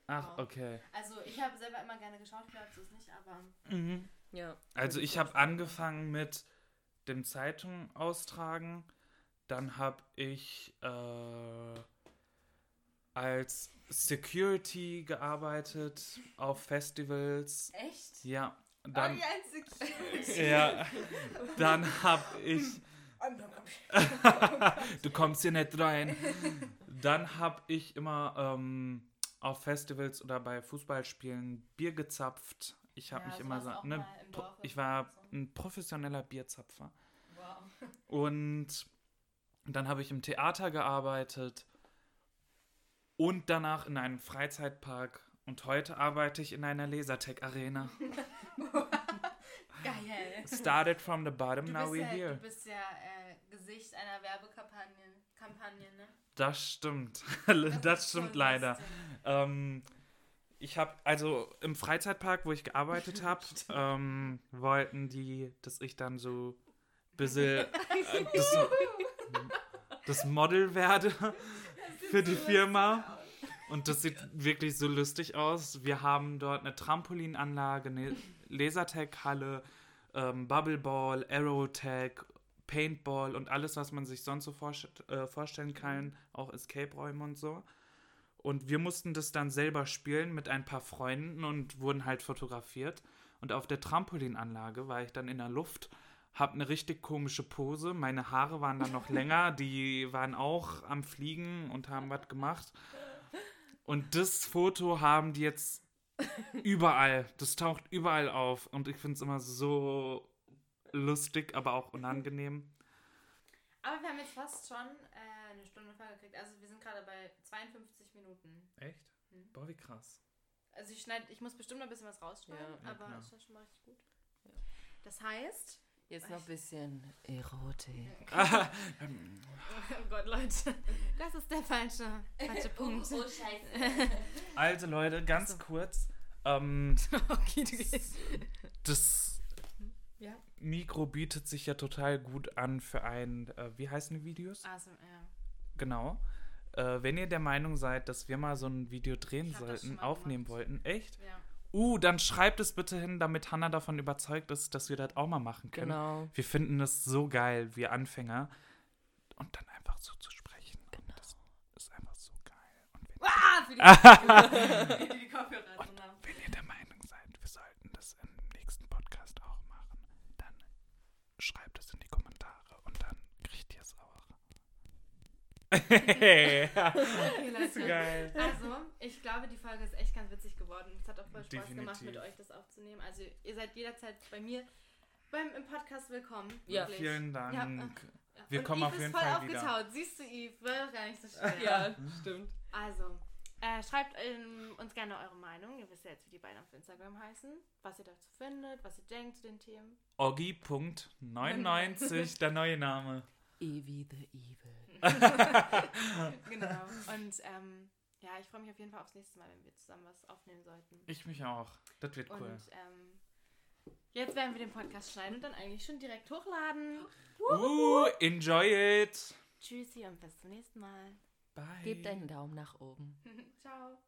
Ach, Wow. okay. Also ich habe selber immer gerne geschauspielert, so ist nicht, aber Mhm. Ja. Also ich habe angefangen mit dem Zeitung austragen. Dann habe ich äh, als Security gearbeitet auf Festivals. echt? Ja, oh, dann, Security. ja, dann habe ich, du kommst hier nicht rein. Dann habe ich immer ähm, auf Festivals oder bei Fußballspielen Bier gezapft. Ich habe Ja, mich immer so, ne, ich war ein professioneller Bierzapfer. Wow. Und dann habe ich im Theater gearbeitet und danach in einem Freizeitpark. Und heute arbeite ich in einer Lasertech-Arena. Geil. Started from the bottom, now we're ja, here. du bist ja äh, Gesicht einer Werbekampagne, Kampagne, ne? Das stimmt. ist das stimmt leider. Ähm, ich habe, also im Freizeitpark, wo ich gearbeitet habe, ähm, wollten die, dass ich dann so ein bisschen äh, das, das Model werde für die Firma. Und das sieht wirklich so lustig aus. Wir haben dort eine Trampolinanlage, eine Lasertag-Halle, ähm, Bubbleball, Aerotag, Paintball und alles, was man sich sonst so vorst äh, vorstellen kann, auch Escape-Räume und so. Und wir mussten das dann selber spielen mit ein paar Freunden und wurden halt fotografiert. Und auf der Trampolinanlage war ich dann in der Luft, hab eine richtig komische Pose. Meine Haare waren dann noch länger, die waren auch am Fliegen und haben was gemacht. Und das Foto haben die jetzt überall. Das taucht überall auf. Und ich finde es immer so lustig, aber auch unangenehm. Aber wir haben jetzt fast schon äh, eine Stunde vollgekriegt. Also wir sind gerade bei 52 Minuten. Echt? Mhm. Boah, wie krass. Also ich schneide, ich muss bestimmt noch ein bisschen was rausschneiden, Ja, ja, aber klar. ist ja schon mal richtig gut. Ja. Das heißt, Jetzt noch ein bisschen Erotik. oh Gott, Leute, das ist der falsche, falsche Punkt. Oh, scheiße. Also Leute, ganz So. kurz. Ähm, okay, du gehst. das Ja. Mikro bietet sich ja total gut an für ein, äh, wie heißen die Videos? Also, ja. Genau. Äh, wenn ihr der Meinung seid, dass wir mal so ein Video drehen sollten, aufnehmen gemacht. wollten, echt? ja. Uh, dann schreibt es bitte hin, damit Hannah davon überzeugt ist, dass wir das auch mal machen können. Genau. Wir finden es so geil, wir Anfänger. Und dann einfach so zu sprechen. Genau. Das ist einfach so geil. Und Ah, für die, für die Kopfhörer drin haben. wenn ihr der Meinung seid, wir sollten das im nächsten Podcast auch machen, dann schreibt es in die Kommentare und dann kriegt ihr es auch. Okay, Das ist Leute. geil. Also, ich glaube, die Folge ist echt ganz witzig geworden. Es hat auch voll Spaß gemacht, Definitiv. mit euch das aufzunehmen. Also, ihr seid jederzeit bei mir beim, im Podcast willkommen. Ja, Wirklich. Vielen Dank. Ja, Ja. Wir Und kommen Yves auf jeden ist voll Fall wieder. aufgetaut. Siehst du, Yves? War doch gar nicht so schwer. Ja, stimmt. Also, äh, schreibt ähm, uns gerne eure Meinung. Ihr wisst ja jetzt, wie die beiden auf Instagram heißen. Was ihr dazu findet, was ihr denkt zu den Themen. Oggi.99, der neue Name. Evi the Evil. Genau. Und ähm, ja, ich freue mich auf jeden Fall aufs nächste Mal, wenn wir zusammen was aufnehmen sollten. Ich mich auch. Das wird cool. Und ähm, jetzt werden wir den Podcast schneiden und dann eigentlich schon direkt hochladen. Uh, enjoy it. Tschüssi und bis zum nächsten Mal. Bye. Gebt einen Daumen nach oben. Ciao.